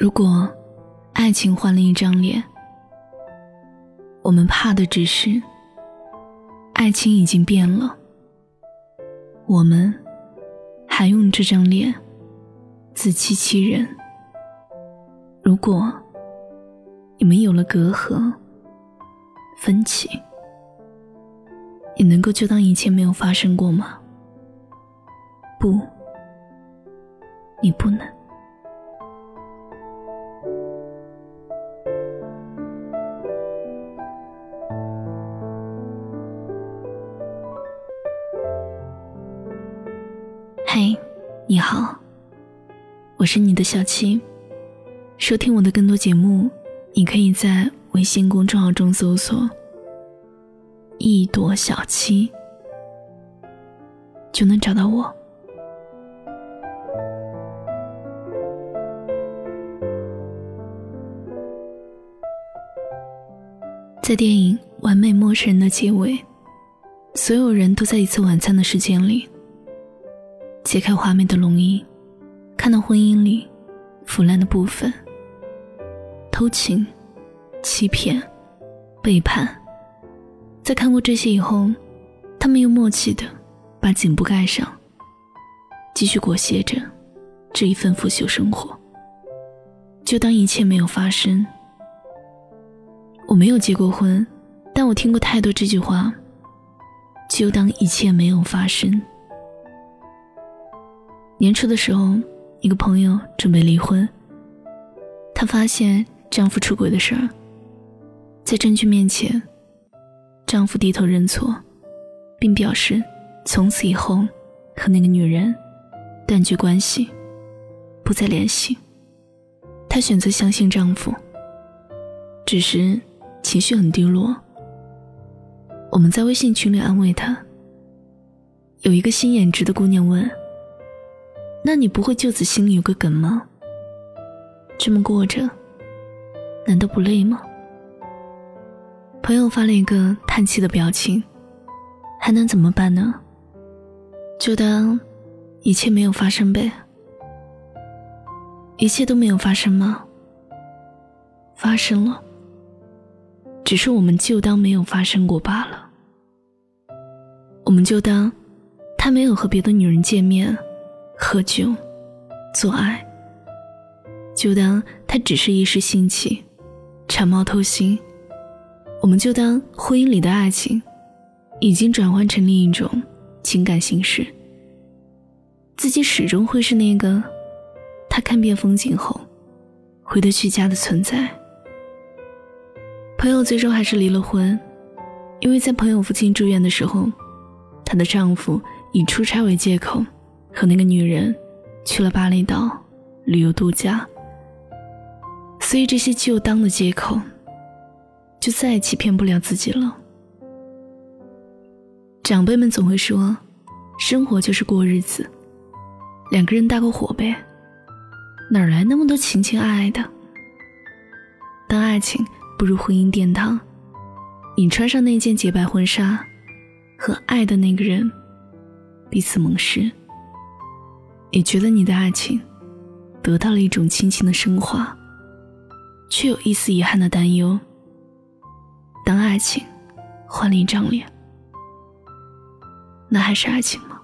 如果爱情换了一张脸，我们怕的只是爱情已经变了，我们还用这张脸自欺欺人。如果你们有了隔阂、分歧，你能够就当一切没有发生过吗？不，你不能。好，我是你的小七。收听我的更多节目，你可以在微信公众号中搜索“一朵小七”，就能找到我。在电影《完美陌生人》的结尾，所有人都在一次晚餐的时间里。揭开华美的龙衣，看到婚姻里腐烂的部分。偷情、欺骗、背叛，在看过这些以后，他们又默契的把颈部盖上，继续裹挟着这一份腐朽生活，就当一切没有发生。我没有结过婚，但我听过太多这句话，就当一切没有发生。年初的时候，一个朋友准备离婚。她发现丈夫出轨的事儿，在证据面前，丈夫低头认错，并表示从此以后和那个女人断绝关系，不再联系。她选择相信丈夫，只是情绪很低落。我们在微信群里安慰她。有一个心眼直的姑娘问。那你不会就此心里有个梗吗？这么过着，难道不累吗？朋友发了一个叹气的表情，还能怎么办呢？就当一切没有发生呗。一切都没有发生吗？发生了，只是我们就当没有发生过罢了。我们就当他没有和别的女人见面。喝酒，做爱，就当他只是一时兴起，馋猫偷腥。我们就当婚姻里的爱情，已经转换成另一种情感形式。自己始终会是那个，他看遍风景后，回得去家的存在。朋友最终还是离了婚，因为在朋友父亲住院的时候，她的丈夫以出差为借口。和那个女人去了巴厘岛旅游度假，所以这些就当的借口，就再也欺骗不了自己了。长辈们总会说，生活就是过日子，两个人搭个伙呗，哪来那么多情情爱爱的？当爱情步入婚姻殿堂，你穿上那件洁白婚纱，和爱的那个人彼此盟誓。你觉得你的爱情得到了一种亲情的升华，却有一丝遗憾的担忧。当爱情换了一张脸，那还是爱情吗？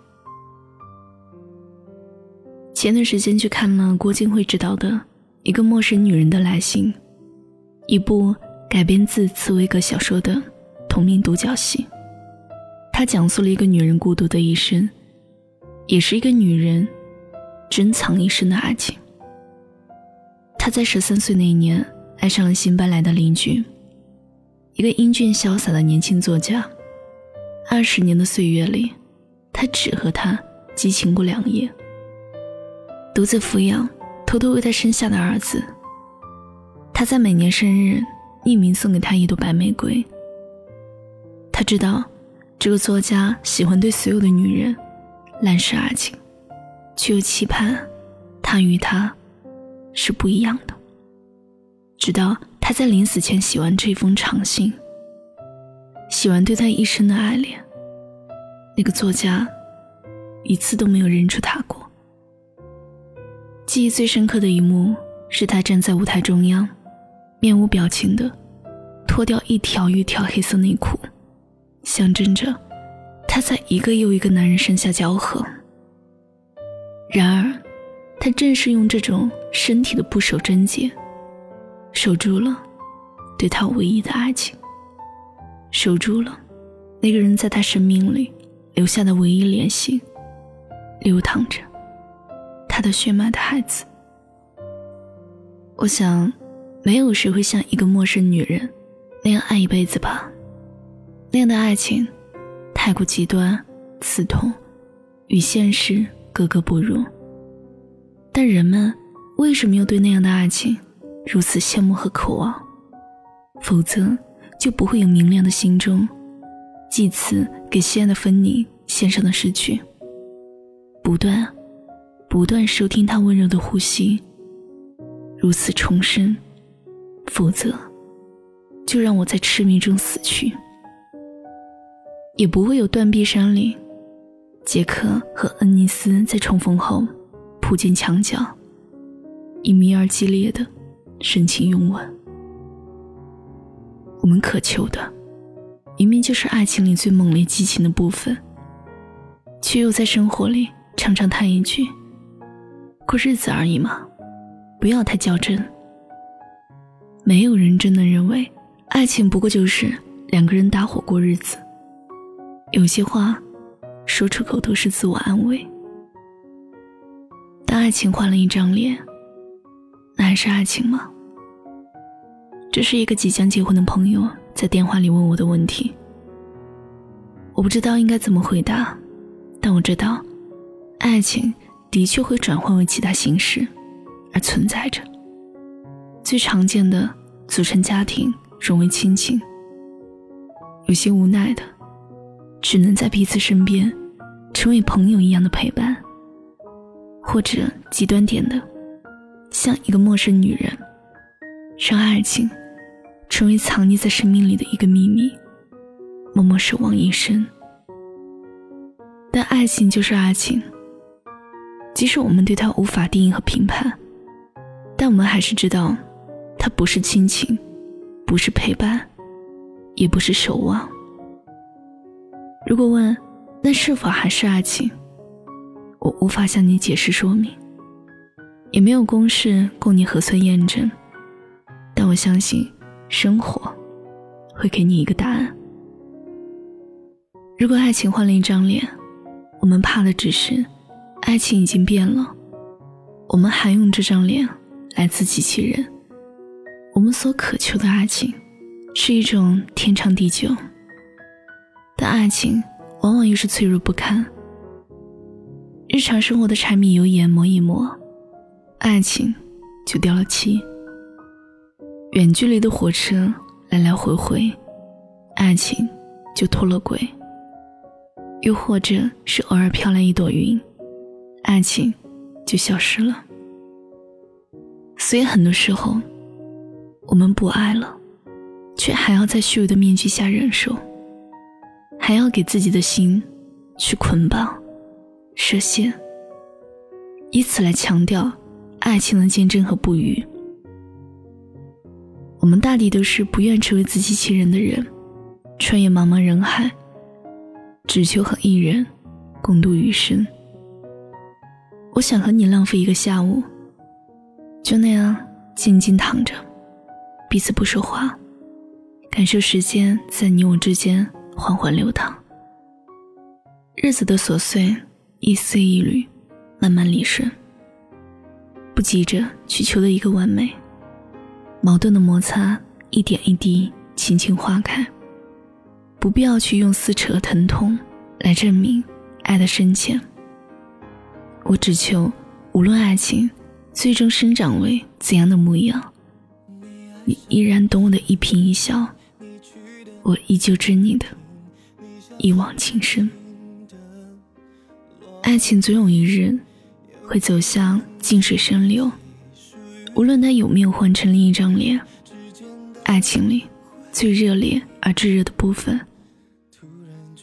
前段时间去看了郭京辉执导的《一个陌生女人的来信》，一部改编自茨威格小说的同名独角戏。它讲述了一个女人孤独的一生，也是一个女人。珍藏一生的爱情。他在十三岁那一年爱上了新搬来的邻居，一个英俊潇洒的年轻作家。二十年的岁月里，他只和他激情过两夜。独自抚养、偷偷为他生下的儿子。他在每年生日匿名送给他一朵白玫瑰。他知道，这个作家喜欢对所有的女人滥施爱情。却又期盼，他与他是不一样的。直到他在临死前写完这封长信，写完对他一生的爱恋，那个作家一次都没有认出他过。记忆最深刻的一幕是他站在舞台中央，面无表情的脱掉一条又一条黑色内裤，象征着他在一个又一个男人身下交合。然而，他正是用这种身体的不守贞洁，守住了对他唯一的爱情，守住了那个人在他生命里留下的唯一联系，流淌着他的血脉的孩子。我想，没有谁会像一个陌生女人那样爱一辈子吧？那样的爱情，太过极端、刺痛，与现实格格不入。但人们为什么又对那样的爱情如此羡慕和渴望？否则就不会有明亮的心中，祭此给心爱的芬妮献上的诗句。不断、不断收听他温柔的呼吸，如此重生。否则，就让我在痴迷中死去。也不会有断臂山岭，杰克和恩尼斯在重逢后。扑进墙角，以迷而激烈的深情拥吻。我们渴求的，明明就是爱情里最猛烈激情的部分，却又在生活里常常叹一句：“过日子而已嘛，不要太较真。”没有人真的认为，爱情不过就是两个人搭伙过日子。有些话，说出口都是自我安慰。当爱情换了一张脸，那还是爱情吗？这是一个即将结婚的朋友在电话里问我的问题。我不知道应该怎么回答，但我知道，爱情的确会转换为其他形式而存在着。最常见的组成家庭，融为亲情；有些无奈的，只能在彼此身边，成为朋友一样的陪伴。或者极端点的，像一个陌生女人，让爱情成为藏匿在生命里的一个秘密，默默守望一生。但爱情就是爱情，即使我们对它无法定义和评判，但我们还是知道，它不是亲情，不是陪伴，也不是守望。如果问，那是否还是爱情？我无法向你解释说明，也没有公式供你核算验证，但我相信生活会给你一个答案。如果爱情换了一张脸，我们怕的只是爱情已经变了，我们还用这张脸来自欺欺人。我们所渴求的爱情是一种天长地久，爱情往往又是脆弱不堪。日常生活的柴米油盐磨一磨，爱情就掉了漆。远距离的火车来来回回，爱情就脱了轨。又或者是偶尔飘来一朵云，爱情就消失了。所以很多时候，我们不爱了，却还要在虚伪的面具下忍受，还要给自己的心去捆绑。设限，以此来强调爱情的坚贞和不渝。我们大抵都是不愿成为自欺欺人的人，穿越茫茫人海，只求和一人共度余生。我想和你浪费一个下午，就那样静静躺着，彼此不说话，感受时间在你我之间缓缓流淌，日子的琐碎。一丝一缕，慢慢理顺。不急着去求得一个完美，矛盾的摩擦一点一滴，轻轻化开。不必要去用撕扯疼痛来证明爱的深浅。我只求，无论爱情最终生长为怎样的模样，你依然懂我的一颦一笑，我依旧知你的一往情深。爱情总有一日会走向静水深流，无论他有没有换成另一张脸，爱情里最热烈而炙热的部分，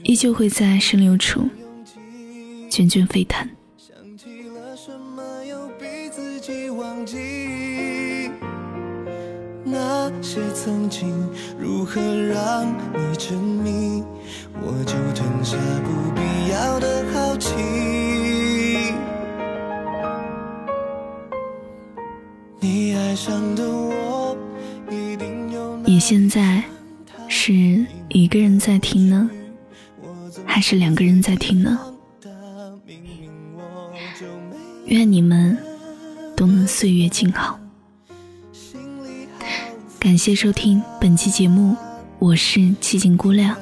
依旧会在深流处涓涓沸腾。那些曾经，如何让你沉迷？我就吞下不必要的好奇。你爱上的我，一定有。你现在是一个人在听呢，还是两个人在听呢？愿你们都能岁月静好。感谢收听本期节目，我是寂静姑娘。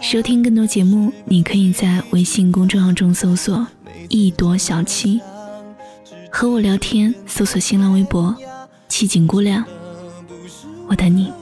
收听更多节目，你可以在微信公众号中搜索“一朵小七”，和我聊天，搜索新浪微博“寂静姑娘”，我等你。